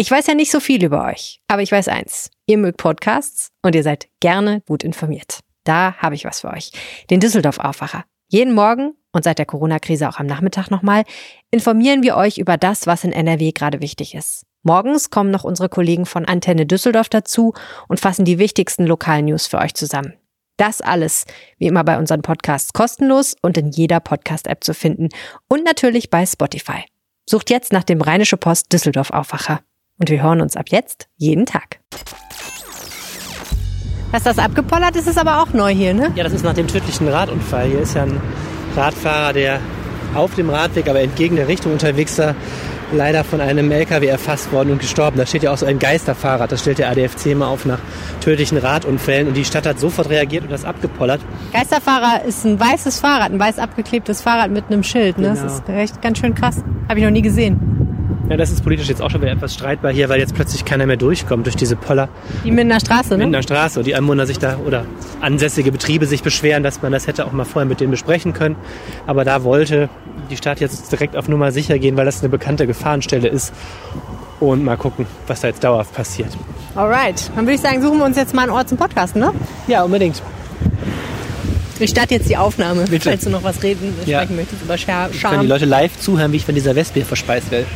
Ich weiß ja nicht so viel über euch, aber ich weiß eins. Ihr mögt Podcasts und ihr seid gerne gut informiert. Da habe ich was für euch. Den Düsseldorf Aufwacher. Jeden Morgen und seit der Corona-Krise auch am Nachmittag nochmal informieren wir euch über das, was in NRW gerade wichtig ist. Morgens kommen noch unsere Kollegen von Antenne Düsseldorf dazu und fassen die wichtigsten lokalen News für euch zusammen. Das alles, wie immer bei unseren Podcasts, kostenlos und in jeder Podcast-App zu finden und natürlich bei Spotify. Sucht jetzt nach dem Rheinische Post Düsseldorf Aufwacher. Und wir hören uns ab jetzt jeden Tag. Dass das abgepollert ist, ist aber auch neu hier, ne? Ja, das ist nach dem tödlichen Radunfall. Hier ist ja ein Radfahrer, der auf dem Radweg, aber entgegen der Richtung unterwegs war, leider von einem LKW erfasst worden und gestorben. Da steht ja auch so ein Geisterfahrrad. Das stellt der ADFC immer auf nach tödlichen Radunfällen. Und die Stadt hat sofort reagiert und das abgepollert. Geisterfahrer ist ein weißes Fahrrad, ein weiß abgeklebtes Fahrrad mit einem Schild. Ne? Genau. Das ist echt ganz schön krass. Habe ich noch nie gesehen. Ja, das ist politisch jetzt auch schon wieder etwas streitbar hier, weil jetzt plötzlich keiner mehr durchkommt durch diese Poller Die Mindener Straße, ne? der Straße. Und die Anwohner sich da oder ansässige Betriebe sich beschweren, dass man das hätte auch mal vorher mit denen besprechen können. Aber da wollte die Stadt jetzt direkt auf Nummer sicher gehen, weil das eine bekannte Gefahrenstelle ist. Und mal gucken, was da jetzt dauerhaft passiert. Alright. Dann würde ich sagen, suchen wir uns jetzt mal einen Ort zum Podcasten, ne? Ja, unbedingt. Ich starte jetzt die Aufnahme, Bitte. falls du noch was reden, Ja. sprechen möchtest über Schar Können die. Leute live zuhören, wie ich von dieser Wespe verspeist werde.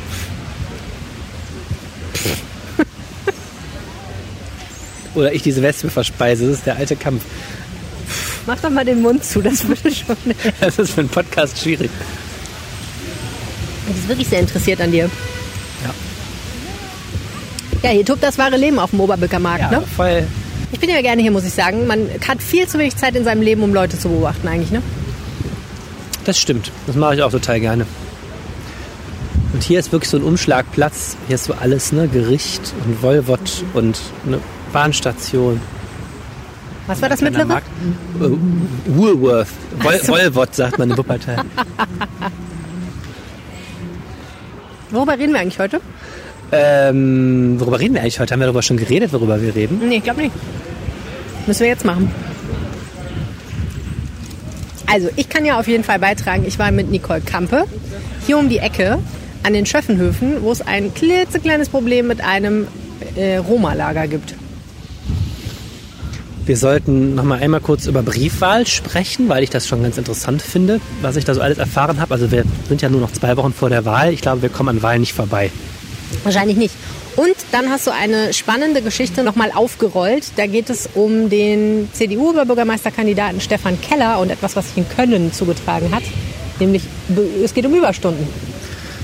Oder ich diese Wespe verspeise. Das ist der alte Kampf. Mach doch mal den Mund zu, das würde schon. Das ist für einen Podcast schwierig. Die ist wirklich sehr interessiert an dir. Ja. Ja, hier tobt das wahre Leben auf dem Oberbücker Markt, Ja, ne? voll. Ich bin ja gerne hier, muss ich sagen. Man hat viel zu wenig Zeit in seinem Leben, um Leute zu beobachten eigentlich, ne? Das stimmt. Das mache ich auch total gerne. Und hier ist wirklich so ein Umschlagplatz. Hier ist so alles, ne? Gericht und Wolvot und eine Bahnstation. Was war das Kleiner mittlere? Markt. Äh, Woolworth. Wol so. Sagt man in Wuppertal. Worüber reden wir eigentlich heute? ähm, worüber reden wir eigentlich heute? Haben wir darüber schon geredet, worüber wir reden? Nee, ich glaube nicht. Müssen wir jetzt machen. Also, ich kann ja auf jeden Fall beitragen, ich war mit Nicole Kampe hier um die Ecke an den Schöffenhöfen, wo es ein klitzekleines Problem mit einem äh, Roma-Lager gibt. Wir sollten noch mal einmal kurz über Briefwahl sprechen, weil ich das schon ganz interessant finde, was ich da so alles erfahren habe. Also wir sind ja nur noch zwei Wochen vor der Wahl. Ich glaube, wir kommen an Wahlen nicht vorbei. Wahrscheinlich nicht. Und dann hast du eine spannende Geschichte nochmal aufgerollt. Da geht es um den CDU-Oberbürgermeisterkandidaten Stefan Keller und etwas, was sich in Köln zugetragen hat. Nämlich, es geht um Überstunden.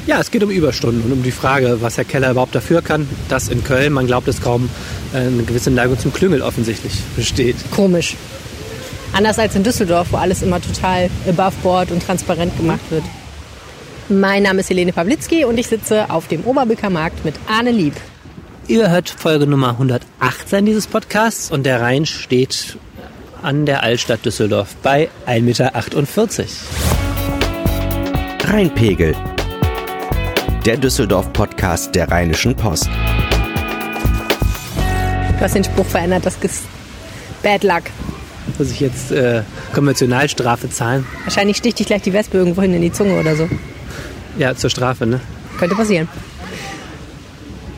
Ja, es geht um Überstunden und um die Frage, was Herr Keller überhaupt dafür kann, dass in Köln, man glaubt es kaum, eine gewisse Neigung zum Klüngel offensichtlich besteht. Komisch. Anders als in Düsseldorf, wo alles immer total above board und transparent gemacht wird. Mein Name ist Helene Pawlitzki und ich sitze auf dem Oberbücker Markt mit Arne Lieb. Ihr hört Folge Nummer 118 dieses Podcasts und der Rhein steht an der Altstadt Düsseldorf bei 1,48 Meter. Rheinpegel. Der Düsseldorf-Podcast der Rheinischen Post. Du hast den Spruch verändert, das ist Bad Luck. Muss ich jetzt äh, Konventionalstrafe zahlen? Wahrscheinlich sticht dich gleich die Wespe irgendwo hin in die Zunge oder so. Ja, zur Strafe, ne? Könnte passieren.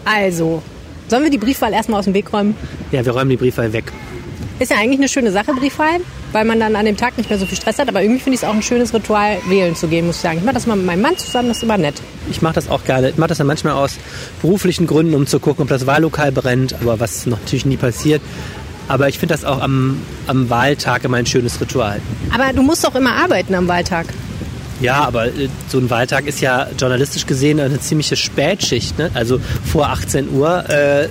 Also, sollen wir die Briefwahl erstmal aus dem Weg räumen? Ja, wir räumen die Briefwahl weg. Ist ja eigentlich eine schöne Sache, Briefwahl, weil man dann an dem Tag nicht mehr so viel Stress hat. Aber irgendwie finde ich es auch ein schönes Ritual, wählen zu gehen, muss ich sagen. Ich mache das mal mit meinem Mann zusammen, das ist immer nett. Ich mache das auch gerne. Ich mache das dann manchmal aus beruflichen Gründen, um zu gucken, ob das Wahllokal brennt, aber was noch natürlich nie passiert. Aber ich finde das auch am, am Wahltag immer ein schönes Ritual. Aber du musst doch immer arbeiten am Wahltag. Ja, aber äh, so ein Wahltag ist ja journalistisch gesehen eine ziemliche Spätschicht. Ne? Also vor 18 Uhr äh,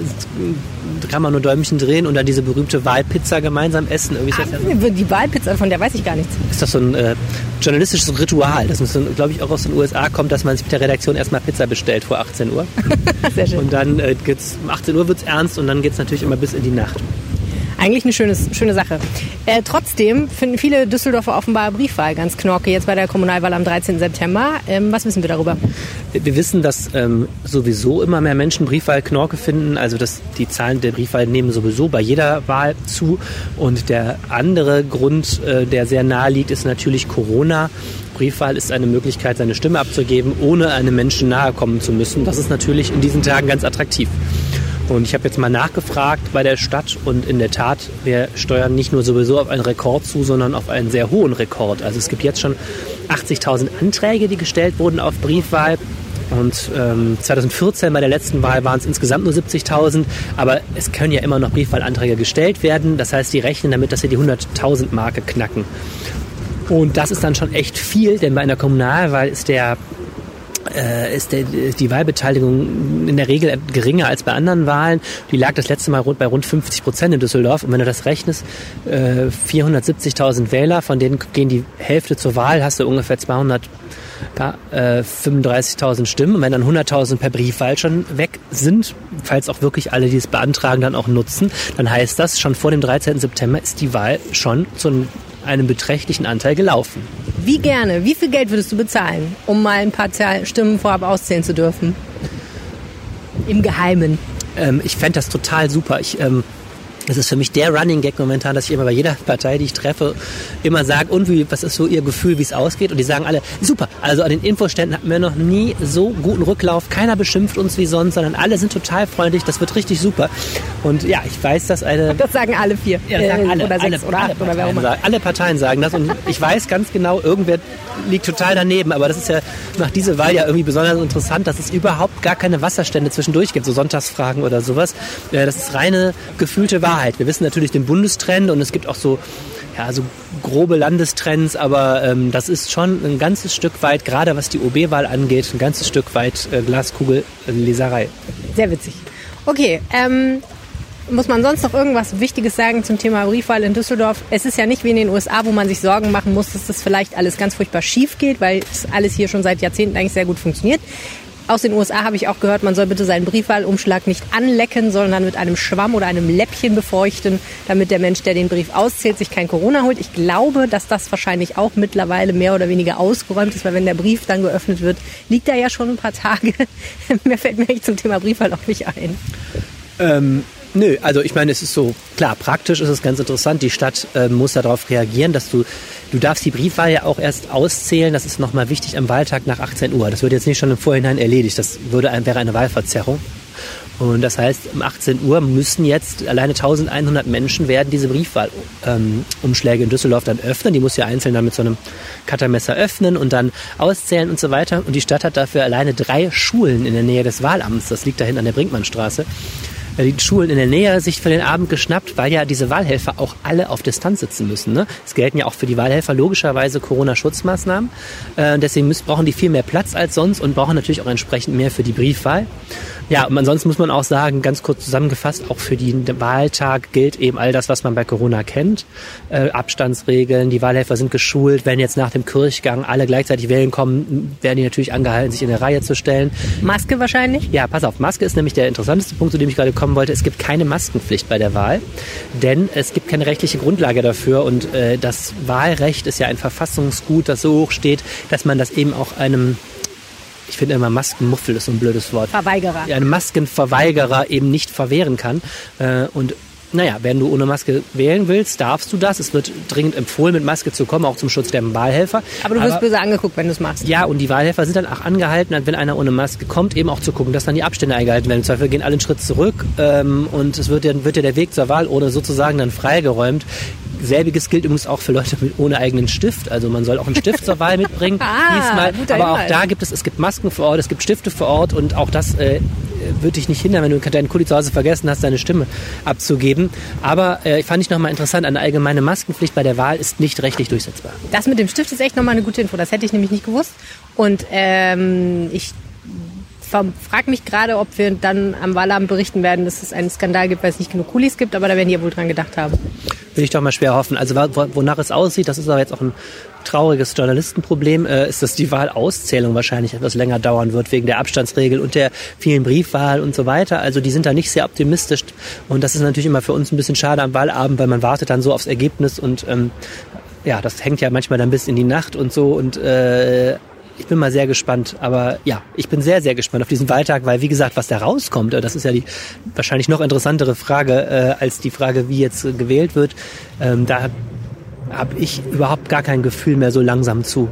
kann man nur Däumchen drehen und dann diese berühmte Wahlpizza gemeinsam essen. Irgendwie ist, das ja Die Wahlpizza, von der weiß ich gar nichts. ist das so ein äh, journalistisches Ritual, das, glaube ich, auch aus den USA kommt, dass man sich mit der Redaktion erstmal Pizza bestellt vor 18 Uhr. Sehr schön. Und dann äh, geht's, um 18 Uhr wird's ernst und dann geht's natürlich immer bis in die Nacht. Eigentlich eine schönes, schöne Sache. Äh, trotzdem finden viele Düsseldorfer offenbar Briefwahl ganz knorke jetzt bei der Kommunalwahl am 13. September. Ähm, was wissen wir darüber? Wir wissen, dass ähm, sowieso immer mehr Menschen Briefwahl Knorke finden. Also dass die Zahlen der Briefwahl nehmen sowieso bei jeder Wahl zu. Und der andere Grund, äh, der sehr nahe liegt, ist natürlich Corona. Briefwahl ist eine Möglichkeit, seine Stimme abzugeben, ohne einem Menschen nahe kommen zu müssen. Das ist natürlich in diesen Tagen ganz attraktiv. Und ich habe jetzt mal nachgefragt bei der Stadt und in der Tat, wir steuern nicht nur sowieso auf einen Rekord zu, sondern auf einen sehr hohen Rekord. Also es gibt jetzt schon 80.000 Anträge, die gestellt wurden auf Briefwahl. Und ähm, 2014 bei der letzten Wahl waren es insgesamt nur 70.000, aber es können ja immer noch Briefwahlanträge gestellt werden. Das heißt, die rechnen damit, dass sie die 100.000 Marke knacken. Und das ist dann schon echt viel, denn bei einer Kommunalwahl ist der ist der, die Wahlbeteiligung in der Regel geringer als bei anderen Wahlen. Die lag das letzte Mal bei rund 50 Prozent in Düsseldorf. Und wenn du das rechnest, äh, 470.000 Wähler, von denen gehen die Hälfte zur Wahl, hast du ungefähr 200 ja, äh, 35.000 Stimmen. Und wenn dann 100.000 per Briefwahl schon weg sind, falls auch wirklich alle, die es beantragen, dann auch nutzen, dann heißt das, schon vor dem 13. September ist die Wahl schon zu einem beträchtlichen Anteil gelaufen. Wie gerne, wie viel Geld würdest du bezahlen, um mal ein paar Stimmen vorab auszählen zu dürfen? Im Geheimen. Ähm, ich fände das total super. Ich ähm, das ist für mich der Running Gag momentan, dass ich immer bei jeder Partei, die ich treffe, immer sage, und wie, was ist so ihr Gefühl, wie es ausgeht? Und die sagen alle, super. Also an den Infoständen hatten wir noch nie so guten Rücklauf. Keiner beschimpft uns wie sonst, sondern alle sind total freundlich. Das wird richtig super. Und ja, ich weiß, dass eine... Das sagen alle vier. Ja, das sagen alle. Oder sechs alle, oder acht oder wer auch immer. Alle Parteien sagen das. Und ich weiß ganz genau, irgendwer liegt total daneben. Aber das ist ja nach dieser Wahl ja irgendwie besonders interessant, dass es überhaupt gar keine Wasserstände zwischendurch gibt, so Sonntagsfragen oder sowas. Das ist reine gefühlte Wahrheit. Wahrheit. Wir wissen natürlich den Bundestrend und es gibt auch so, ja, so grobe Landestrends, aber ähm, das ist schon ein ganzes Stück weit, gerade was die OB-Wahl angeht, ein ganzes Stück weit äh, Glaskugelleserei. Sehr witzig. Okay, ähm, muss man sonst noch irgendwas Wichtiges sagen zum Thema Briefwahl in Düsseldorf? Es ist ja nicht wie in den USA, wo man sich Sorgen machen muss, dass das vielleicht alles ganz furchtbar schief geht, weil es alles hier schon seit Jahrzehnten eigentlich sehr gut funktioniert. Aus den USA habe ich auch gehört, man soll bitte seinen Briefwahlumschlag nicht anlecken, sondern mit einem Schwamm oder einem Läppchen befeuchten, damit der Mensch, der den Brief auszählt, sich kein Corona holt. Ich glaube, dass das wahrscheinlich auch mittlerweile mehr oder weniger ausgeräumt ist, weil wenn der Brief dann geöffnet wird, liegt er ja schon ein paar Tage. mehr fällt mir zum Thema Briefwahl auch nicht ein. Ähm, Nö, also ich meine, es ist so, klar, praktisch ist es ganz interessant. Die Stadt äh, muss darauf reagieren, dass du, du darfst die Briefwahl ja auch erst auszählen. Das ist nochmal wichtig am Wahltag nach 18 Uhr. Das wird jetzt nicht schon im Vorhinein erledigt. Das würde, wäre eine Wahlverzerrung. Und das heißt, um 18 Uhr müssen jetzt alleine 1100 Menschen werden diese Briefwahlumschläge ähm, in Düsseldorf dann öffnen. Die muss ja einzeln dann mit so einem Cuttermesser öffnen und dann auszählen und so weiter. Und die Stadt hat dafür alleine drei Schulen in der Nähe des Wahlamts. Das liegt da hinten an der Brinkmannstraße die Schulen in der Nähe sich für den Abend geschnappt, weil ja diese Wahlhelfer auch alle auf Distanz sitzen müssen. Ne? Es gelten ja auch für die Wahlhelfer logischerweise Corona-Schutzmaßnahmen. Äh, deswegen müssen, brauchen die viel mehr Platz als sonst und brauchen natürlich auch entsprechend mehr für die Briefwahl. Ja, und ansonsten muss man auch sagen, ganz kurz zusammengefasst, auch für den Wahltag gilt eben all das, was man bei Corona kennt. Äh, Abstandsregeln, die Wahlhelfer sind geschult. Wenn jetzt nach dem Kirchgang alle gleichzeitig wählen kommen, werden die natürlich angehalten, sich in der Reihe zu stellen. Maske wahrscheinlich? Ja, pass auf, Maske ist nämlich der interessanteste Punkt, zu dem ich gerade komme kommen wollte, es gibt keine Maskenpflicht bei der Wahl, denn es gibt keine rechtliche Grundlage dafür und äh, das Wahlrecht ist ja ein Verfassungsgut, das so hoch steht, dass man das eben auch einem ich finde immer Maskenmuffel ist so ein blödes Wort. Verweigerer. Ja, einem Maskenverweigerer eben nicht verwehren kann. Äh, und naja, wenn du ohne Maske wählen willst, darfst du das. Es wird dringend empfohlen, mit Maske zu kommen, auch zum Schutz der Wahlhelfer. Aber du wirst Aber, böse angeguckt, wenn du es machst. Ja, und die Wahlhelfer sind dann auch angehalten, wenn einer ohne Maske kommt, eben auch zu gucken, dass dann die Abstände eingehalten werden. Im Zweifel gehen alle einen Schritt zurück ähm, und es wird ja, wird ja der Weg zur Wahl oder sozusagen dann freigeräumt. Selbiges gilt übrigens auch für Leute mit, ohne eigenen Stift. Also man soll auch einen Stift zur Wahl mitbringen. ah, diesmal. Aber auch da gibt es, es gibt Masken vor Ort, es gibt Stifte vor Ort und auch das äh, würde dich nicht hindern, wenn du deinen Kuli zu Hause vergessen hast, deine Stimme abzugeben. Aber äh, fand ich nochmal interessant, eine allgemeine Maskenpflicht bei der Wahl ist nicht rechtlich durchsetzbar. Das mit dem Stift ist echt nochmal eine gute Info. Das hätte ich nämlich nicht gewusst. Und ähm, ich frage mich gerade, ob wir dann am Wahlamt berichten werden, dass es einen Skandal gibt, weil es nicht genug Kulis gibt, aber da werden die ja wohl dran gedacht haben. Will ich doch mal schwer hoffen. Also wonach es aussieht, das ist aber jetzt auch ein trauriges Journalistenproblem, äh, ist, dass die Wahlauszählung wahrscheinlich etwas länger dauern wird, wegen der Abstandsregel und der vielen Briefwahl und so weiter. Also die sind da nicht sehr optimistisch. Und das ist natürlich immer für uns ein bisschen schade am Wahlabend, weil man wartet dann so aufs Ergebnis und ähm, ja, das hängt ja manchmal dann bis in die Nacht und so und äh, ich bin mal sehr gespannt. Aber ja, ich bin sehr, sehr gespannt auf diesen Wahltag, weil wie gesagt, was da rauskommt, das ist ja die wahrscheinlich noch interessantere Frage äh, als die Frage, wie jetzt gewählt wird. Ähm, da habe ich überhaupt gar kein Gefühl mehr so langsam zu.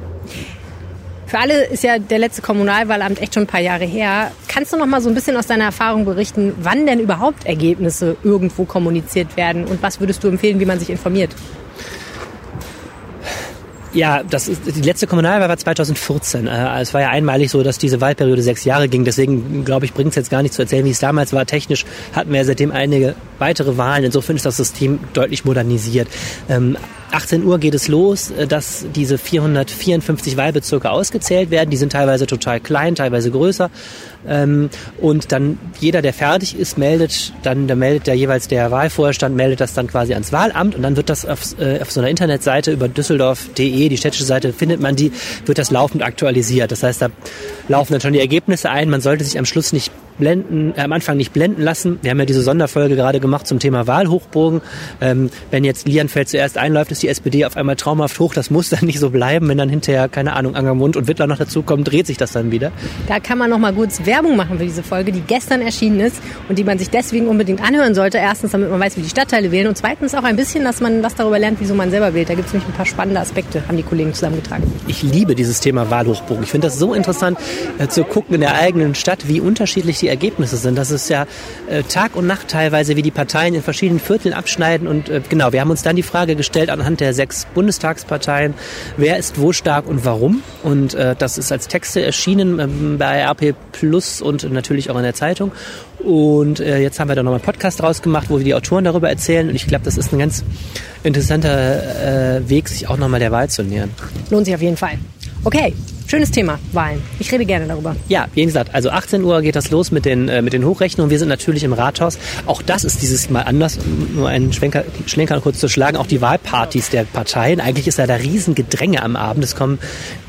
Für alle ist ja der letzte Kommunalwahlamt echt schon ein paar Jahre her. Kannst du noch mal so ein bisschen aus deiner Erfahrung berichten, wann denn überhaupt Ergebnisse irgendwo kommuniziert werden und was würdest du empfehlen, wie man sich informiert? Ja, das ist, die letzte Kommunalwahl war 2014. Äh, es war ja einmalig so, dass diese Wahlperiode sechs Jahre ging. Deswegen, glaube ich, bringt es jetzt gar nicht zu erzählen, wie es damals war. Technisch hatten wir ja seitdem einige weitere Wahlen. Insofern ist das System deutlich modernisiert. Ähm, 18 Uhr geht es los, äh, dass diese 454 Wahlbezirke ausgezählt werden. Die sind teilweise total klein, teilweise größer. Ähm, und dann jeder, der fertig ist, meldet, dann da meldet der jeweils der Wahlvorstand, meldet das dann quasi ans Wahlamt und dann wird das auf, äh, auf so einer Internetseite über düsseldorf.de, die städtische Seite, findet man die, wird das laufend aktualisiert. Das heißt, da laufen dann schon die Ergebnisse ein. Man sollte sich am Schluss nicht blenden, äh, am Anfang nicht blenden lassen. Wir haben ja diese Sonderfolge gerade gemacht zum Thema Wahlhochbogen. Ähm, wenn jetzt Lianfeld zuerst einläuft, ist die SPD auf einmal traumhaft hoch. Das muss dann nicht so bleiben. Wenn dann hinterher, keine Ahnung, Angermund und Wittler noch dazukommen, dreht sich das dann wieder. Da kann man noch mal kurz Werbung machen für diese Folge, die gestern erschienen ist und die man sich deswegen unbedingt anhören sollte. Erstens, damit man weiß, wie die Stadtteile wählen und zweitens auch ein bisschen, dass man was darüber lernt, wieso man selber wählt. Da gibt es nämlich ein paar spannende Aspekte, haben die Kollegen zusammengetragen. Ich liebe dieses Thema Wahlhochbogen. Ich finde das so interessant äh, zu gucken in der eigenen Stadt, wie unterschiedlich die Ergebnisse sind. Das ist ja äh, Tag und Nacht teilweise, wie die Parteien in verschiedenen Vierteln abschneiden. Und äh, genau, wir haben uns dann die Frage gestellt anhand der sechs Bundestagsparteien, wer ist wo stark und warum. Und äh, das ist als Texte erschienen ähm, bei RP Plus und natürlich auch in der Zeitung. Und äh, jetzt haben wir da nochmal einen Podcast draus gemacht, wo wir die Autoren darüber erzählen. Und ich glaube, das ist ein ganz interessanter äh, Weg, sich auch nochmal der Wahl zu nähern. Lohnt sich auf jeden Fall. Okay, Schönes Thema, Wahlen. Ich rede gerne darüber. Ja, wie gesagt, also 18 Uhr geht das los mit den, äh, mit den Hochrechnungen. Wir sind natürlich im Rathaus. Auch das ist dieses Mal anders, nur einen Schwenker, Schlenker kurz zu schlagen. Auch die Wahlpartys der Parteien. Eigentlich ist da da Riesengedränge am Abend. Es kommen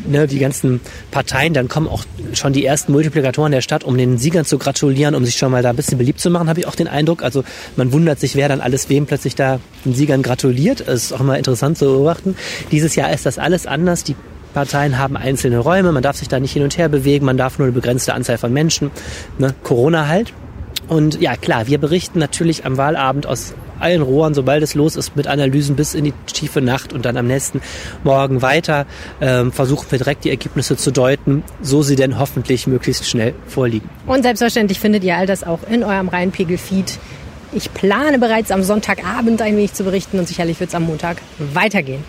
ne, die ganzen Parteien, dann kommen auch schon die ersten Multiplikatoren der Stadt, um den Siegern zu gratulieren, um sich schon mal da ein bisschen beliebt zu machen, habe ich auch den Eindruck. Also man wundert sich, wer dann alles wem plötzlich da den Siegern gratuliert. Das ist auch mal interessant zu beobachten. Dieses Jahr ist das alles anders. Die Parteien haben einzelne Räume, man darf sich da nicht hin und her bewegen, man darf nur eine begrenzte Anzahl von Menschen. Ne? Corona halt. Und ja, klar, wir berichten natürlich am Wahlabend aus allen Rohren, sobald es los ist, mit Analysen bis in die tiefe Nacht und dann am nächsten Morgen weiter ähm, versuchen wir direkt die Ergebnisse zu deuten, so sie denn hoffentlich möglichst schnell vorliegen. Und selbstverständlich findet ihr all das auch in eurem Rheinpegel-Feed. Ich plane bereits am Sonntagabend ein wenig zu berichten und sicherlich wird es am Montag weitergehen.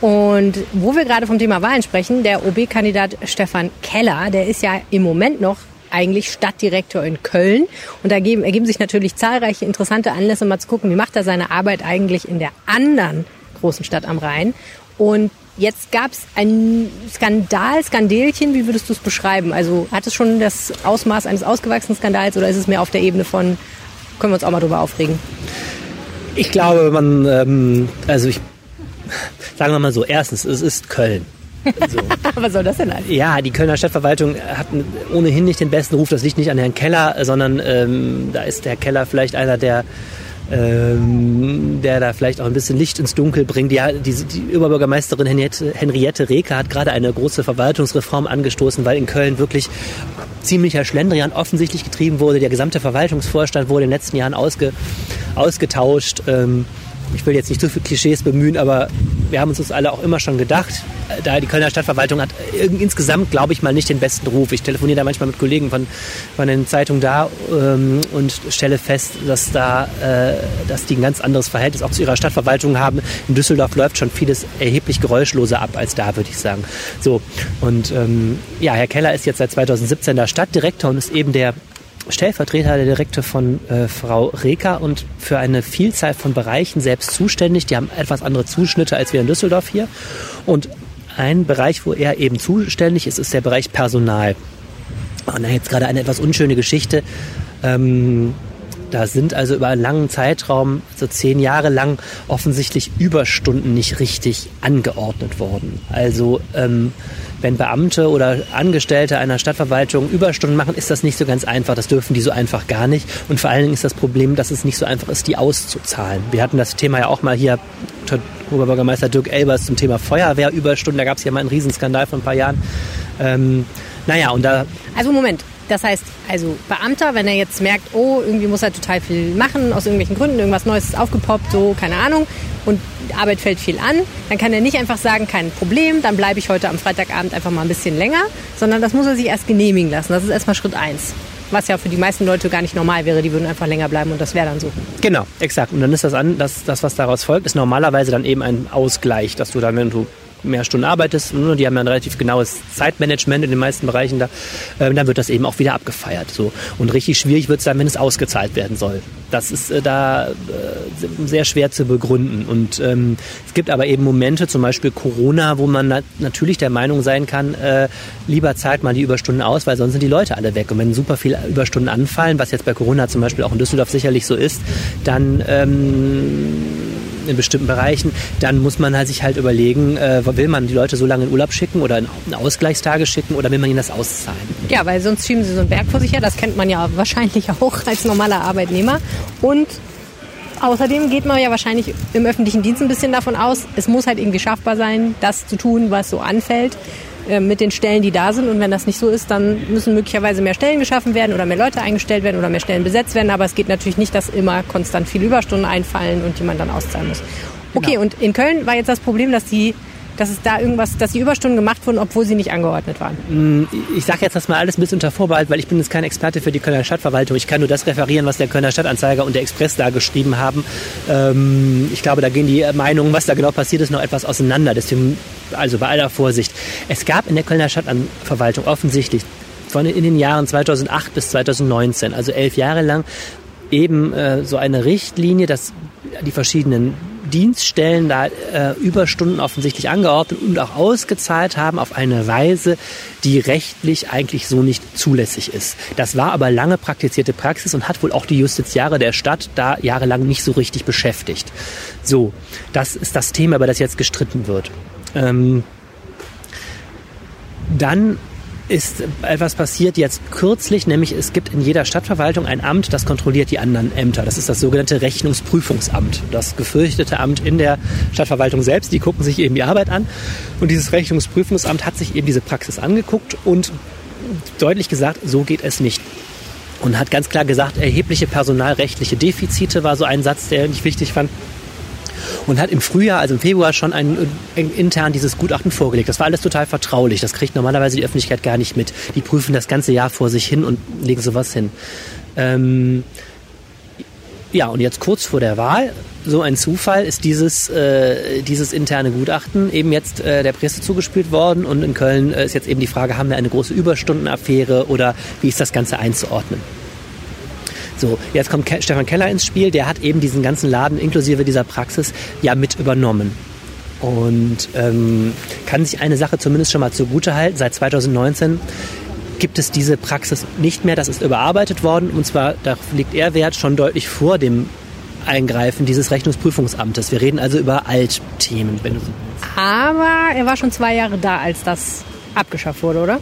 Und wo wir gerade vom Thema Wahlen sprechen, der OB-Kandidat Stefan Keller, der ist ja im Moment noch eigentlich Stadtdirektor in Köln. Und da ergeben, ergeben sich natürlich zahlreiche interessante Anlässe, mal zu gucken, wie macht er seine Arbeit eigentlich in der anderen großen Stadt am Rhein. Und jetzt gab es ein Skandal, Skandelchen, wie würdest du es beschreiben? Also hat es schon das Ausmaß eines ausgewachsenen Skandals oder ist es mehr auf der Ebene von, können wir uns auch mal drüber aufregen? Ich glaube, man, ähm, also ich sagen wir mal so, erstens, es ist Köln. So. Was soll das denn eigentlich? Ja, die Kölner Stadtverwaltung hat ohnehin nicht den besten Ruf. Das liegt nicht an Herrn Keller, sondern ähm, da ist Herr Keller vielleicht einer der ähm, der da vielleicht auch ein bisschen Licht ins Dunkel bringt. Ja, die, die Überbürgermeisterin Henriette, Henriette Reker hat gerade eine große Verwaltungsreform angestoßen, weil in Köln wirklich ziemlicher Schlendrian offensichtlich getrieben wurde. Der gesamte Verwaltungsvorstand wurde in den letzten Jahren ausge, ausgetauscht. Ähm, ich will jetzt nicht zu viele Klischees bemühen, aber wir haben uns das alle auch immer schon gedacht. Da die Kölner Stadtverwaltung hat insgesamt, glaube ich mal, nicht den besten Ruf. Ich telefoniere da manchmal mit Kollegen von, von den Zeitungen da ähm, und stelle fest, dass da, äh, dass die ein ganz anderes Verhältnis auch zu ihrer Stadtverwaltung haben. In Düsseldorf läuft schon vieles erheblich geräuschloser ab als da, würde ich sagen. So und ähm, ja, Herr Keller ist jetzt seit 2017 der Stadtdirektor und ist eben der Stellvertreter der Direkte von äh, Frau Reker und für eine Vielzahl von Bereichen selbst zuständig. Die haben etwas andere Zuschnitte als wir in Düsseldorf hier. Und ein Bereich, wo er eben zuständig ist, ist der Bereich Personal. Und da jetzt gerade eine etwas unschöne Geschichte. Ähm, da sind also über einen langen Zeitraum, so zehn Jahre lang, offensichtlich Überstunden nicht richtig angeordnet worden. Also ähm, wenn Beamte oder Angestellte einer Stadtverwaltung Überstunden machen, ist das nicht so ganz einfach. Das dürfen die so einfach gar nicht. Und vor allen Dingen ist das Problem, dass es nicht so einfach ist, die auszuzahlen. Wir hatten das Thema ja auch mal hier Oberbürgermeister Dirk Elbers zum Thema Feuerwehrüberstunden. Da gab es ja mal einen Riesenskandal vor ein paar Jahren. Ähm, naja, und da. Also Moment, Das heißt, also Beamter, wenn er jetzt merkt, oh, irgendwie muss er total viel machen, aus irgendwelchen Gründen, irgendwas Neues ist aufgepoppt, so, keine Ahnung, und Arbeit fällt viel an, dann kann er nicht einfach sagen, kein Problem, dann bleibe ich heute am Freitagabend einfach mal ein bisschen länger, sondern das muss er sich erst genehmigen lassen. Das ist erstmal Schritt eins was ja für die meisten Leute gar nicht normal wäre. Die würden einfach länger bleiben und das wäre dann so. Genau, exakt. Und dann ist das an, das, das, was daraus folgt, ist normalerweise dann eben ein Ausgleich, dass du dann, wenn du mehr Stunden arbeitest, die haben ja ein relativ genaues Zeitmanagement in den meisten Bereichen da, äh, dann wird das eben auch wieder abgefeiert. So. Und richtig schwierig wird es dann, wenn es ausgezahlt werden soll. Das ist äh, da äh, sehr schwer zu begründen. Und ähm, es gibt aber eben Momente, zum Beispiel Corona, wo man na natürlich der Meinung sein kann, äh, lieber zahlt man die Überstunden aus, weil sonst sind die Leute alle weg. Und wenn super viele Überstunden anfallen, was jetzt bei Corona zum Beispiel auch in Düsseldorf sicherlich so ist, dann ähm, in bestimmten Bereichen, dann muss man halt sich halt überlegen, äh, will man die Leute so lange in Urlaub schicken oder in Ausgleichstage schicken oder will man ihnen das auszahlen? Ja, weil sonst schieben sie so einen Berg vor sich her. Das kennt man ja wahrscheinlich auch als normaler Arbeitnehmer. Und Außerdem geht man ja wahrscheinlich im öffentlichen Dienst ein bisschen davon aus, es muss halt irgendwie schaffbar sein, das zu tun, was so anfällt. Äh, mit den Stellen, die da sind. Und wenn das nicht so ist, dann müssen möglicherweise mehr Stellen geschaffen werden oder mehr Leute eingestellt werden oder mehr Stellen besetzt werden. Aber es geht natürlich nicht, dass immer konstant viele Überstunden einfallen und die man dann auszahlen muss. Okay, genau. und in Köln war jetzt das Problem, dass die dass es da irgendwas, dass die Überstunden gemacht wurden, obwohl sie nicht angeordnet waren? Mm, ich sage jetzt das mal alles ein unter Vorbehalt, weil ich bin jetzt kein Experte für die Kölner Stadtverwaltung. Ich kann nur das referieren, was der Kölner Stadtanzeiger und der Express da geschrieben haben. Ähm, ich glaube, da gehen die Meinungen, was da genau passiert ist, noch etwas auseinander. Deswegen, also bei aller Vorsicht. Es gab in der Kölner Stadtverwaltung offensichtlich von in den Jahren 2008 bis 2019, also elf Jahre lang, eben äh, so eine Richtlinie, dass die verschiedenen Dienststellen da äh, Überstunden offensichtlich angeordnet und auch ausgezahlt haben auf eine Weise, die rechtlich eigentlich so nicht zulässig ist. Das war aber lange praktizierte Praxis und hat wohl auch die Justiziare der Stadt da jahrelang nicht so richtig beschäftigt. So, das ist das Thema, über das jetzt gestritten wird. Ähm, dann ist etwas passiert jetzt kürzlich, nämlich es gibt in jeder Stadtverwaltung ein Amt, das kontrolliert die anderen Ämter. Das ist das sogenannte Rechnungsprüfungsamt. Das gefürchtete Amt in der Stadtverwaltung selbst. Die gucken sich eben die Arbeit an. Und dieses Rechnungsprüfungsamt hat sich eben diese Praxis angeguckt und deutlich gesagt, so geht es nicht und hat ganz klar gesagt, erhebliche personalrechtliche Defizite war so ein Satz, der ich wichtig fand und hat im Frühjahr, also im Februar, schon ein, ein, intern dieses Gutachten vorgelegt. Das war alles total vertraulich. Das kriegt normalerweise die Öffentlichkeit gar nicht mit. Die prüfen das ganze Jahr vor sich hin und legen sowas hin. Ähm, ja, und jetzt kurz vor der Wahl, so ein Zufall, ist dieses, äh, dieses interne Gutachten eben jetzt äh, der Presse zugespielt worden. Und in Köln äh, ist jetzt eben die Frage, haben wir eine große Überstundenaffäre oder wie ist das Ganze einzuordnen? So, jetzt kommt Ke Stefan Keller ins Spiel, der hat eben diesen ganzen Laden inklusive dieser Praxis ja mit übernommen. Und ähm, kann sich eine Sache zumindest schon mal zugute halten. Seit 2019 gibt es diese Praxis nicht mehr. Das ist überarbeitet worden. Und zwar, da liegt er Wert schon deutlich vor dem Eingreifen dieses Rechnungsprüfungsamtes. Wir reden also über Altthemen. Wenn du Aber er war schon zwei Jahre da, als das abgeschafft wurde, oder?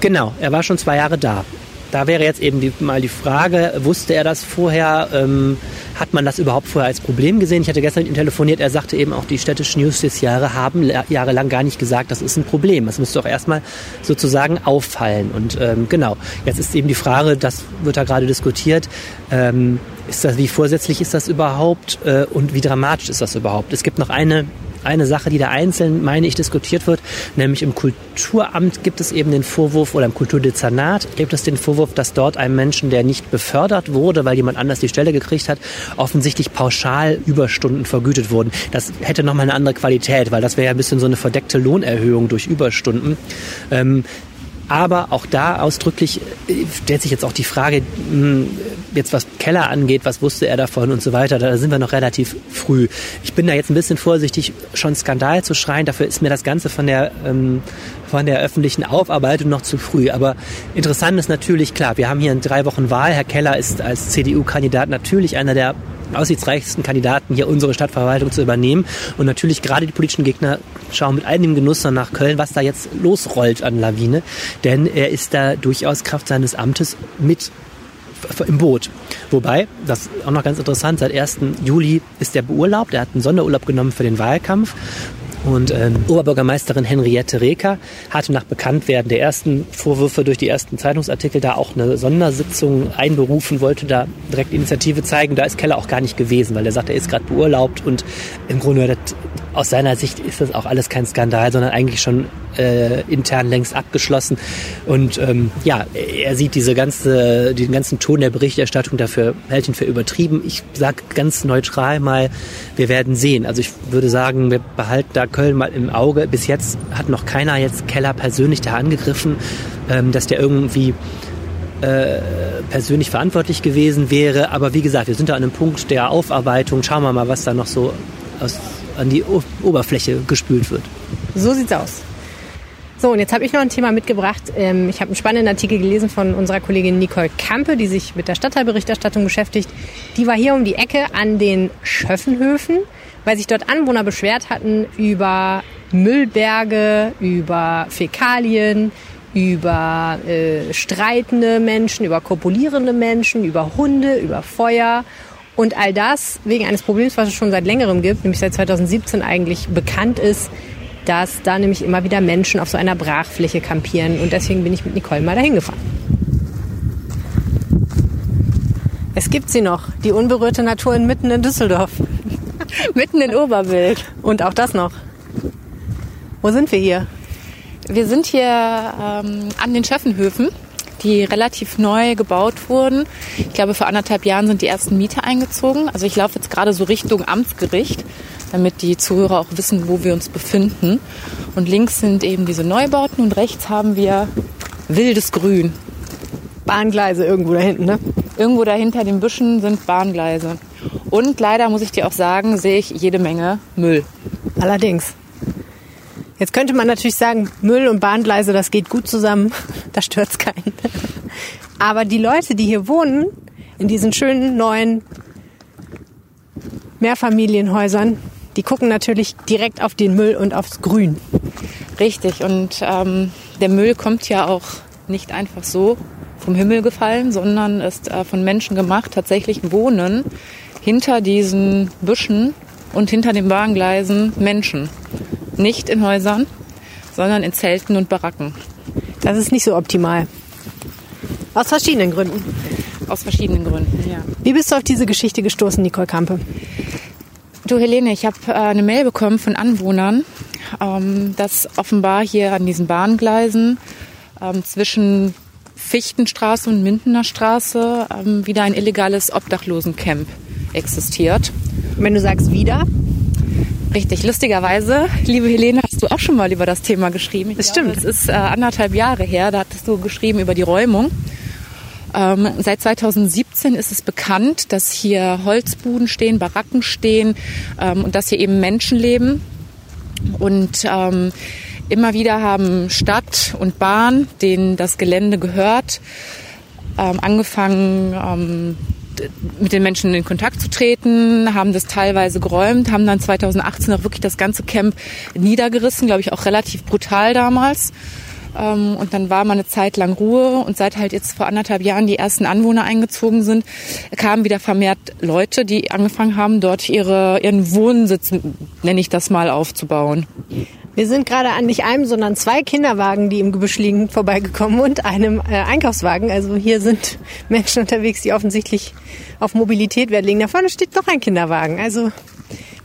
Genau, er war schon zwei Jahre da. Da wäre jetzt eben die, mal die Frage, wusste er das vorher? Ähm, hat man das überhaupt vorher als Problem gesehen? Ich hatte gestern mit ihm telefoniert, er sagte eben auch, die städtischen Justizjahre haben jahrelang gar nicht gesagt, das ist ein Problem. Das müsste auch erstmal sozusagen auffallen. Und ähm, genau, jetzt ist eben die Frage, das wird da gerade diskutiert, ähm, ist das, wie vorsätzlich ist das überhaupt äh, und wie dramatisch ist das überhaupt? Es gibt noch eine eine Sache, die da einzeln, meine ich, diskutiert wird, nämlich im Kulturamt gibt es eben den Vorwurf oder im Kulturdezernat gibt es den Vorwurf, dass dort einem Menschen, der nicht befördert wurde, weil jemand anders die Stelle gekriegt hat, offensichtlich pauschal Überstunden vergütet wurden. Das hätte nochmal eine andere Qualität, weil das wäre ja ein bisschen so eine verdeckte Lohnerhöhung durch Überstunden. Ähm, aber auch da ausdrücklich äh, stellt sich jetzt auch die Frage, hm, jetzt was Keller angeht, was wusste er davon und so weiter, da sind wir noch relativ früh. Ich bin da jetzt ein bisschen vorsichtig, schon Skandal zu schreien. Dafür ist mir das Ganze von der, ähm, von der öffentlichen Aufarbeitung noch zu früh. Aber interessant ist natürlich, klar, wir haben hier in drei Wochen Wahl. Herr Keller ist als CDU-Kandidat natürlich einer der aussichtsreichsten Kandidaten, hier unsere Stadtverwaltung zu übernehmen. Und natürlich gerade die politischen Gegner schauen mit einigem Genuss nach Köln, was da jetzt losrollt an Lawine. Denn er ist da durchaus Kraft seines Amtes mit im Boot. Wobei, das ist auch noch ganz interessant, seit 1. Juli ist er beurlaubt. Er hat einen Sonderurlaub genommen für den Wahlkampf Und ähm, Oberbürgermeisterin Henriette Reker hatte nach Bekanntwerden der ersten Vorwürfe durch die ersten Zeitungsartikel da auch eine Sondersitzung einberufen, wollte da direkt Initiative zeigen. Da ist Keller auch gar nicht gewesen, weil er sagt, er ist gerade beurlaubt und im Grunde das, aus seiner Sicht ist das auch alles kein Skandal, sondern eigentlich schon äh, intern längst abgeschlossen. Und ähm, ja, er sieht diese ganze, den ganzen Ton der Berichterstattung dafür, hält ihn für übertrieben. Ich sage ganz neutral mal, wir werden sehen. Also ich würde sagen, wir behalten da Köln mal im Auge. Bis jetzt hat noch keiner jetzt Keller persönlich da angegriffen, ähm, dass der irgendwie äh, persönlich verantwortlich gewesen wäre. Aber wie gesagt, wir sind da an einem Punkt der Aufarbeitung. Schauen wir mal, was da noch so aus, an die o Oberfläche gespült wird. So sieht's aus. So, und jetzt habe ich noch ein Thema mitgebracht. Ähm, ich habe einen spannenden Artikel gelesen von unserer Kollegin Nicole Kampe, die sich mit der Stadtteilberichterstattung beschäftigt. Die war hier um die Ecke an den Schöffenhöfen weil sich dort Anwohner beschwert hatten über Müllberge, über Fäkalien, über äh, streitende Menschen, über kopulierende Menschen, über Hunde, über Feuer. Und all das wegen eines Problems, was es schon seit längerem gibt, nämlich seit 2017 eigentlich bekannt ist, dass da nämlich immer wieder Menschen auf so einer Brachfläche kampieren. Und deswegen bin ich mit Nicole mal dahin gefahren. Es gibt sie noch, die unberührte Natur inmitten in Düsseldorf. Mitten in Oberbild. Und auch das noch. Wo sind wir hier? Wir sind hier ähm, an den Schöffenhöfen, die relativ neu gebaut wurden. Ich glaube, vor anderthalb Jahren sind die ersten Mieter eingezogen. Also ich laufe jetzt gerade so Richtung Amtsgericht, damit die Zuhörer auch wissen, wo wir uns befinden. Und links sind eben diese Neubauten und rechts haben wir wildes Grün. Bahngleise irgendwo da hinten, ne? Irgendwo dahinter den Büschen sind Bahngleise. Und leider muss ich dir auch sagen, sehe ich jede Menge Müll. Allerdings. Jetzt könnte man natürlich sagen, Müll und Bahngleise, das geht gut zusammen. Da stört's keinen. Aber die Leute, die hier wohnen, in diesen schönen neuen Mehrfamilienhäusern, die gucken natürlich direkt auf den Müll und aufs Grün. Richtig. Und ähm, der Müll kommt ja auch nicht einfach so vom Himmel gefallen, sondern ist äh, von Menschen gemacht. Tatsächlich wohnen hinter diesen Büschen und hinter den Bahngleisen Menschen. Nicht in Häusern, sondern in Zelten und Baracken. Das ist nicht so optimal. Aus verschiedenen Gründen. Aus verschiedenen Gründen, ja. Wie bist du auf diese Geschichte gestoßen, Nicole Kampe? Du Helene, ich habe äh, eine Mail bekommen von Anwohnern, ähm, dass offenbar hier an diesen Bahngleisen ähm, zwischen Fichtenstraße und Mindener Straße ähm, wieder ein illegales Obdachlosencamp existiert. Wenn du sagst wieder? Richtig, lustigerweise, liebe Helene, hast du auch schon mal über das Thema geschrieben. Das stimmt. Es ist äh, anderthalb Jahre her, da hattest du geschrieben über die Räumung. Ähm, seit 2017 ist es bekannt, dass hier Holzbuden stehen, Baracken stehen ähm, und dass hier eben Menschen leben. Und ähm, immer wieder haben Stadt und Bahn, denen das Gelände gehört, ähm, angefangen, ähm, mit den Menschen in Kontakt zu treten, haben das teilweise geräumt, haben dann 2018 auch wirklich das ganze Camp niedergerissen, glaube ich auch relativ brutal damals. Ähm, und dann war mal eine Zeit lang Ruhe und seit halt jetzt vor anderthalb Jahren die ersten Anwohner eingezogen sind, kamen wieder vermehrt Leute, die angefangen haben, dort ihre, ihren Wohnsitz, nenne ich das mal, aufzubauen. Wir sind gerade an nicht einem, sondern zwei Kinderwagen, die im Gebüsch liegen, vorbeigekommen und einem äh, Einkaufswagen. Also hier sind Menschen unterwegs, die offensichtlich auf Mobilität Wert legen. Da vorne steht noch ein Kinderwagen. Also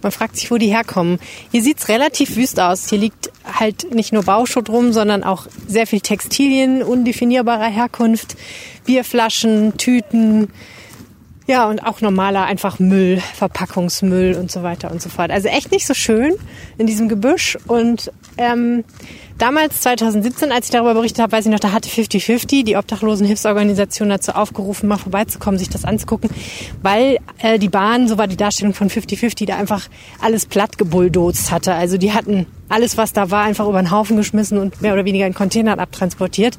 man fragt sich, wo die herkommen. Hier sieht's relativ wüst aus. Hier liegt halt nicht nur Bauschutt rum, sondern auch sehr viel Textilien undefinierbarer Herkunft, Bierflaschen, Tüten, ja, und auch normaler einfach Müll, Verpackungsmüll und so weiter und so fort. Also echt nicht so schön in diesem Gebüsch. Und ähm, damals, 2017, als ich darüber berichtet habe, weiß ich noch, da hatte 50-50 die Obdachlosenhilfsorganisation dazu aufgerufen, mal vorbeizukommen, sich das anzugucken, weil äh, die Bahn, so war die Darstellung von 50-50, da einfach alles platt gebulldozed hatte. Also die hatten alles, was da war, einfach über den Haufen geschmissen und mehr oder weniger in Containern abtransportiert.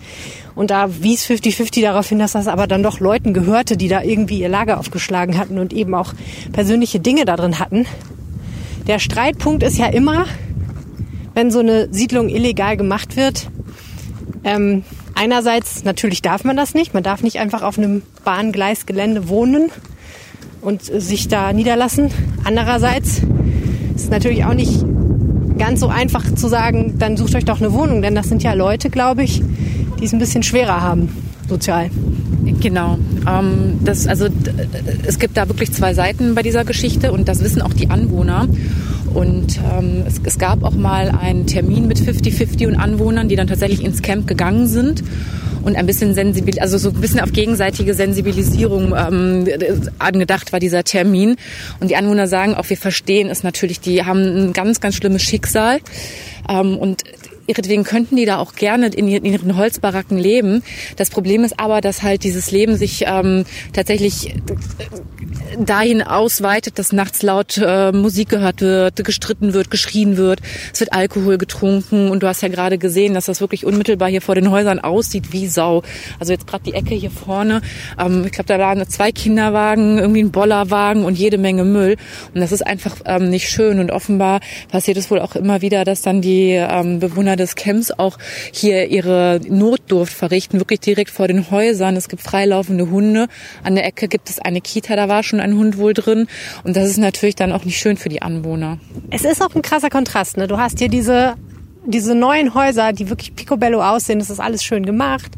Und da wies 50-50 darauf hin, dass das aber dann doch Leuten gehörte, die da irgendwie ihr Lager aufgeschlagen hatten und eben auch persönliche Dinge da drin hatten. Der Streitpunkt ist ja immer, wenn so eine Siedlung illegal gemacht wird, ähm, einerseits natürlich darf man das nicht. Man darf nicht einfach auf einem Bahngleisgelände wohnen und sich da niederlassen. Andererseits ist natürlich auch nicht ganz so einfach zu sagen, dann sucht euch doch eine Wohnung, denn das sind ja Leute, glaube ich, die es ein bisschen schwerer haben, sozial. Genau. Ähm, das, also, es gibt da wirklich zwei Seiten bei dieser Geschichte und das wissen auch die Anwohner. Und ähm, es, es gab auch mal einen Termin mit 50-50 und Anwohnern, die dann tatsächlich ins Camp gegangen sind und ein bisschen sensibil, also so ein bisschen auf gegenseitige Sensibilisierung ähm, angedacht war dieser Termin. Und die Anwohner sagen auch, wir verstehen es natürlich, die haben ein ganz, ganz schlimmes Schicksal. Ähm, und ihretwegen könnten die da auch gerne in ihren Holzbaracken leben. Das Problem ist aber, dass halt dieses Leben sich ähm, tatsächlich dahin ausweitet, dass nachts laut äh, Musik gehört wird, gestritten wird, geschrien wird, es wird Alkohol getrunken. Und du hast ja gerade gesehen, dass das wirklich unmittelbar hier vor den Häusern aussieht wie Sau. Also jetzt gerade die Ecke hier vorne, ähm, ich glaube, da waren zwei Kinderwagen, irgendwie ein Bollerwagen und jede Menge Müll. Und das ist einfach ähm, nicht schön. Und offenbar passiert es wohl auch immer wieder, dass dann die ähm, Bewohner des Camps auch hier ihre Notdurft verrichten, wirklich direkt vor den Häusern. Es gibt freilaufende Hunde. An der Ecke gibt es eine Kita, da war schon ein Hund wohl drin. Und das ist natürlich dann auch nicht schön für die Anwohner. Es ist auch ein krasser Kontrast. Ne? Du hast hier diese, diese neuen Häuser, die wirklich picobello aussehen. Das ist alles schön gemacht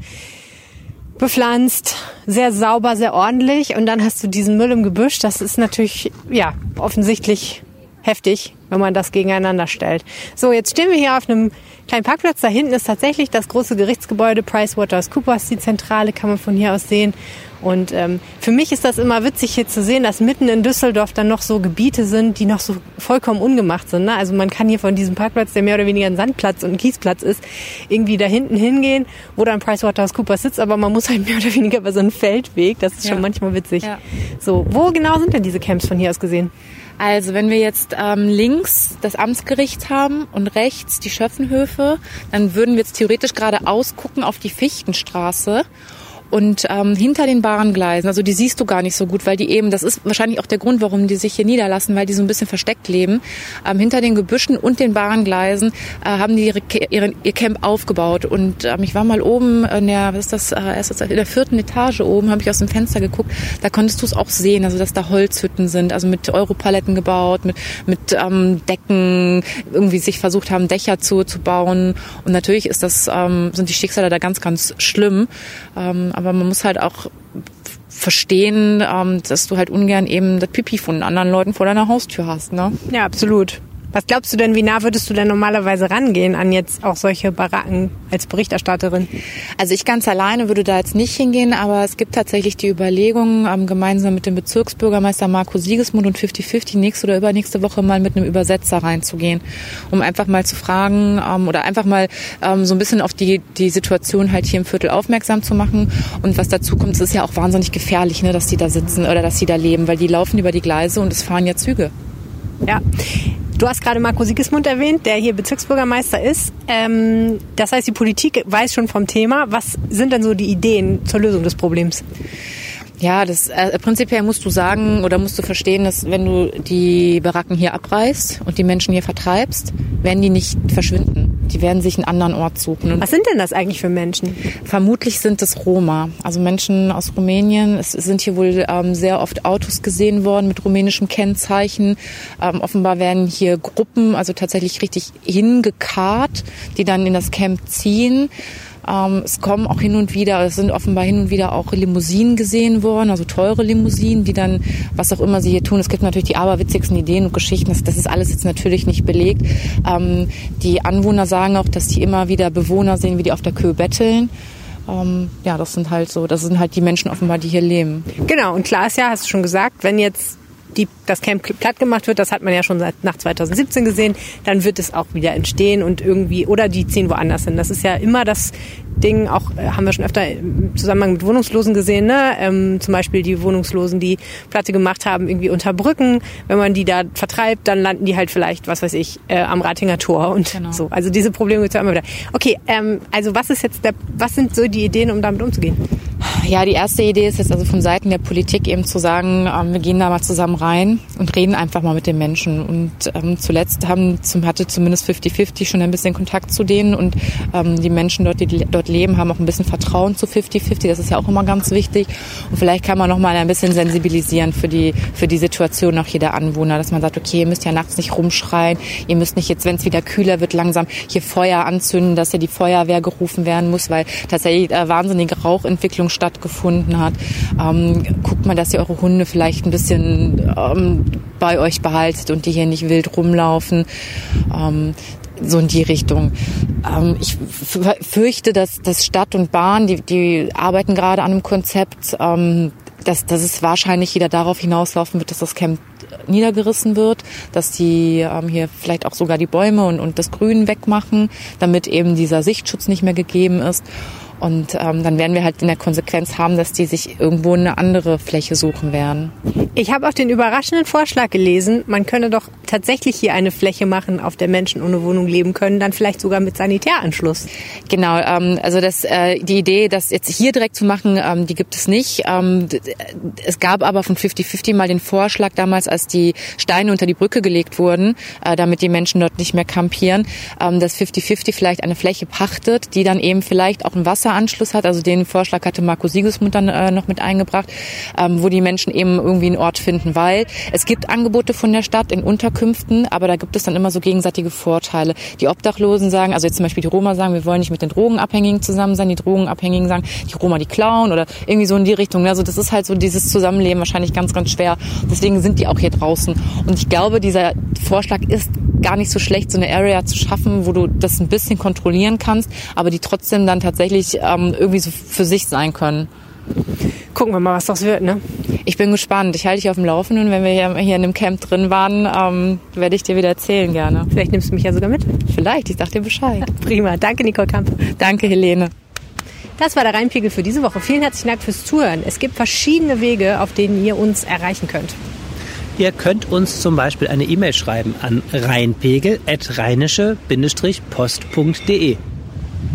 bepflanzt, sehr sauber, sehr ordentlich und dann hast du diesen Müll im Gebüsch. Das ist natürlich, ja, offensichtlich heftig, wenn man das gegeneinander stellt. So, jetzt stehen wir hier auf einem kleinen Parkplatz. Da hinten ist tatsächlich das große Gerichtsgebäude PricewaterhouseCoopers, die Zentrale, kann man von hier aus sehen. Und ähm, für mich ist das immer witzig hier zu sehen, dass mitten in Düsseldorf dann noch so Gebiete sind, die noch so vollkommen ungemacht sind. Ne? Also man kann hier von diesem Parkplatz, der mehr oder weniger ein Sandplatz und ein Kiesplatz ist, irgendwie da hinten hingehen, wo dann PricewaterhouseCoopers sitzt, aber man muss halt mehr oder weniger über so einen Feldweg. Das ist ja. schon manchmal witzig. Ja. So, wo genau sind denn diese Camps von hier aus gesehen? Also wenn wir jetzt ähm, links das Amtsgericht haben und rechts die Schöffenhöfe, dann würden wir jetzt theoretisch gerade ausgucken auf die Fichtenstraße und ähm, hinter den Bahngleisen, also die siehst du gar nicht so gut, weil die eben, das ist wahrscheinlich auch der Grund, warum die sich hier niederlassen, weil die so ein bisschen versteckt leben. Ähm, hinter den Gebüschen und den Bahngleisen äh, haben die ihre, ihre, ihr Camp aufgebaut. Und ähm, ich war mal oben in der, was ist das, äh, erst in der vierten Etage oben, habe ich aus dem Fenster geguckt. Da konntest du es auch sehen, also dass da Holzhütten sind, also mit Europaletten gebaut, mit, mit ähm, Decken, irgendwie sich versucht haben, Dächer zu, zu bauen. Und natürlich ist das, ähm, sind die Schicksale da ganz, ganz schlimm. Ähm, aber man muss halt auch verstehen, ähm, dass du halt ungern eben das Pipi von anderen Leuten vor deiner Haustür hast. Ne? Ja, absolut. Was glaubst du denn, wie nah würdest du denn normalerweise rangehen an jetzt auch solche Baracken als Berichterstatterin? Also ich ganz alleine würde da jetzt nicht hingehen, aber es gibt tatsächlich die Überlegung, ähm, gemeinsam mit dem Bezirksbürgermeister Marco Siegesmund und 50-50 nächste oder übernächste Woche mal mit einem Übersetzer reinzugehen, um einfach mal zu fragen ähm, oder einfach mal ähm, so ein bisschen auf die, die Situation halt hier im Viertel aufmerksam zu machen. Und was dazu kommt, es ist ja auch wahnsinnig gefährlich, ne, dass die da sitzen oder dass sie da leben, weil die laufen über die Gleise und es fahren ja Züge. Ja. Du hast gerade Marco Siegesmund erwähnt, der hier Bezirksbürgermeister ist. Ähm, das heißt, die Politik weiß schon vom Thema. Was sind denn so die Ideen zur Lösung des Problems? Ja, das äh, prinzipiell musst du sagen oder musst du verstehen, dass wenn du die Baracken hier abreißt und die Menschen hier vertreibst, werden die nicht verschwinden. Die werden sich einen anderen Ort suchen. Was sind denn das eigentlich für Menschen? Vermutlich sind es Roma, also Menschen aus Rumänien. Es sind hier wohl ähm, sehr oft Autos gesehen worden mit rumänischem Kennzeichen. Ähm, offenbar werden hier Gruppen, also tatsächlich richtig hingekarrt, die dann in das Camp ziehen. Ähm, es kommen auch hin und wieder, es sind offenbar hin und wieder auch Limousinen gesehen worden, also teure Limousinen, die dann, was auch immer sie hier tun. Es gibt natürlich die aberwitzigsten Ideen und Geschichten. Das, das ist alles jetzt natürlich nicht belegt. Ähm, die Anwohner sagen auch, dass die immer wieder Bewohner sehen, wie die auf der Köhe betteln. Ähm, ja, das sind halt so, das sind halt die Menschen offenbar, die hier leben. Genau, und klar ist ja, hast du schon gesagt, wenn jetzt die, das Camp platt gemacht wird, das hat man ja schon seit nach 2017 gesehen, dann wird es auch wieder entstehen und irgendwie, oder die ziehen woanders hin. Das ist ja immer das Ding, auch äh, haben wir schon öfter im Zusammenhang mit Wohnungslosen gesehen, ne? Ähm, zum Beispiel die Wohnungslosen, die Platte gemacht haben, irgendwie unter Brücken. Wenn man die da vertreibt, dann landen die halt vielleicht, was weiß ich, äh, am Ratinger Tor und genau. so. Also diese Probleme gibt es ja immer wieder. Okay, ähm, also was ist jetzt der, was sind so die Ideen, um damit umzugehen? Ja, die erste Idee ist jetzt also von Seiten der Politik eben zu sagen, ähm, wir gehen da mal zusammen rein und reden einfach mal mit den Menschen. Und ähm, zuletzt haben, zum, hatte zumindest 50-50 schon ein bisschen Kontakt zu denen und ähm, die Menschen dort, die dort leben, haben auch ein bisschen Vertrauen zu 50-50. Das ist ja auch immer ganz wichtig. Und vielleicht kann man noch mal ein bisschen sensibilisieren für die, für die Situation auch jeder Anwohner, dass man sagt, okay, ihr müsst ja nachts nicht rumschreien, ihr müsst nicht jetzt, wenn es wieder kühler wird, langsam hier Feuer anzünden, dass ja die Feuerwehr gerufen werden muss, weil tatsächlich äh, wahnsinnige Rauchentwicklung stattgefunden hat. Ähm, guckt mal, dass ihr eure Hunde vielleicht ein bisschen ähm, bei euch behaltet und die hier nicht wild rumlaufen. Ähm, so in die Richtung. Ähm, ich fürchte, dass, dass Stadt und Bahn, die, die arbeiten gerade an einem Konzept, ähm, dass, dass es wahrscheinlich wieder darauf hinauslaufen wird, dass das Camp niedergerissen wird, dass die ähm, hier vielleicht auch sogar die Bäume und, und das Grün wegmachen, damit eben dieser Sichtschutz nicht mehr gegeben ist. Und ähm, dann werden wir halt in der Konsequenz haben, dass die sich irgendwo eine andere Fläche suchen werden. Ich habe auch den überraschenden Vorschlag gelesen, man könne doch tatsächlich hier eine Fläche machen, auf der Menschen ohne Wohnung leben können, dann vielleicht sogar mit Sanitäranschluss. Genau, ähm, also das, äh, die Idee, das jetzt hier direkt zu machen, ähm, die gibt es nicht. Ähm, es gab aber von 50-50 mal den Vorschlag damals, als die Steine unter die Brücke gelegt wurden, äh, damit die Menschen dort nicht mehr kampieren, ähm, dass 50-50 vielleicht eine Fläche pachtet, die dann eben vielleicht auch ein Wasser Wasseranschluss hat. Also den Vorschlag hatte Marco Sigismund dann äh, noch mit eingebracht, ähm, wo die Menschen eben irgendwie einen Ort finden, weil es gibt Angebote von der Stadt in Unterkünften, aber da gibt es dann immer so gegenseitige Vorteile. Die Obdachlosen sagen, also jetzt zum Beispiel die Roma sagen, wir wollen nicht mit den Drogenabhängigen zusammen sein, die Drogenabhängigen sagen, die Roma die klauen oder irgendwie so in die Richtung. Also das ist halt so dieses Zusammenleben wahrscheinlich ganz, ganz schwer. Deswegen sind die auch hier draußen. Und ich glaube, dieser Vorschlag ist gar nicht so schlecht, so eine Area zu schaffen, wo du das ein bisschen kontrollieren kannst, aber die trotzdem dann tatsächlich ähm, irgendwie so für sich sein können. Gucken wir mal, was das wird, ne? Ich bin gespannt. Ich halte dich auf dem Laufenden. Wenn wir hier, hier in dem Camp drin waren, ähm, werde ich dir wieder erzählen gerne. Vielleicht nimmst du mich ja sogar mit. Vielleicht, ich sag dir Bescheid. Prima. Danke, Nicole Kamp. Danke, Helene. Das war der Rheinpegel für diese Woche. Vielen herzlichen Dank fürs Zuhören. Es gibt verschiedene Wege, auf denen ihr uns erreichen könnt. Ihr könnt uns zum Beispiel eine E-Mail schreiben an rheinpegel.rheinische-post.de.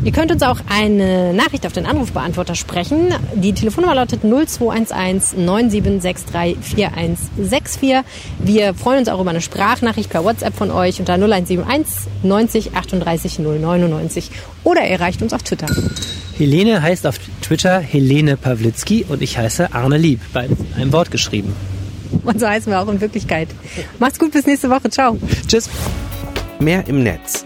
Ihr könnt uns auch eine Nachricht auf den Anrufbeantworter sprechen. Die Telefonnummer lautet 0211 9763 4164. Wir freuen uns auch über eine Sprachnachricht per WhatsApp von euch unter 0171 90 38 099 oder ihr erreicht uns auf Twitter. Helene heißt auf Twitter Helene Pawlitzki und ich heiße Arne Lieb, bei einem Wort geschrieben. Und so heißen wir auch in Wirklichkeit. Macht's gut, bis nächste Woche. Ciao. Tschüss. Mehr im Netz.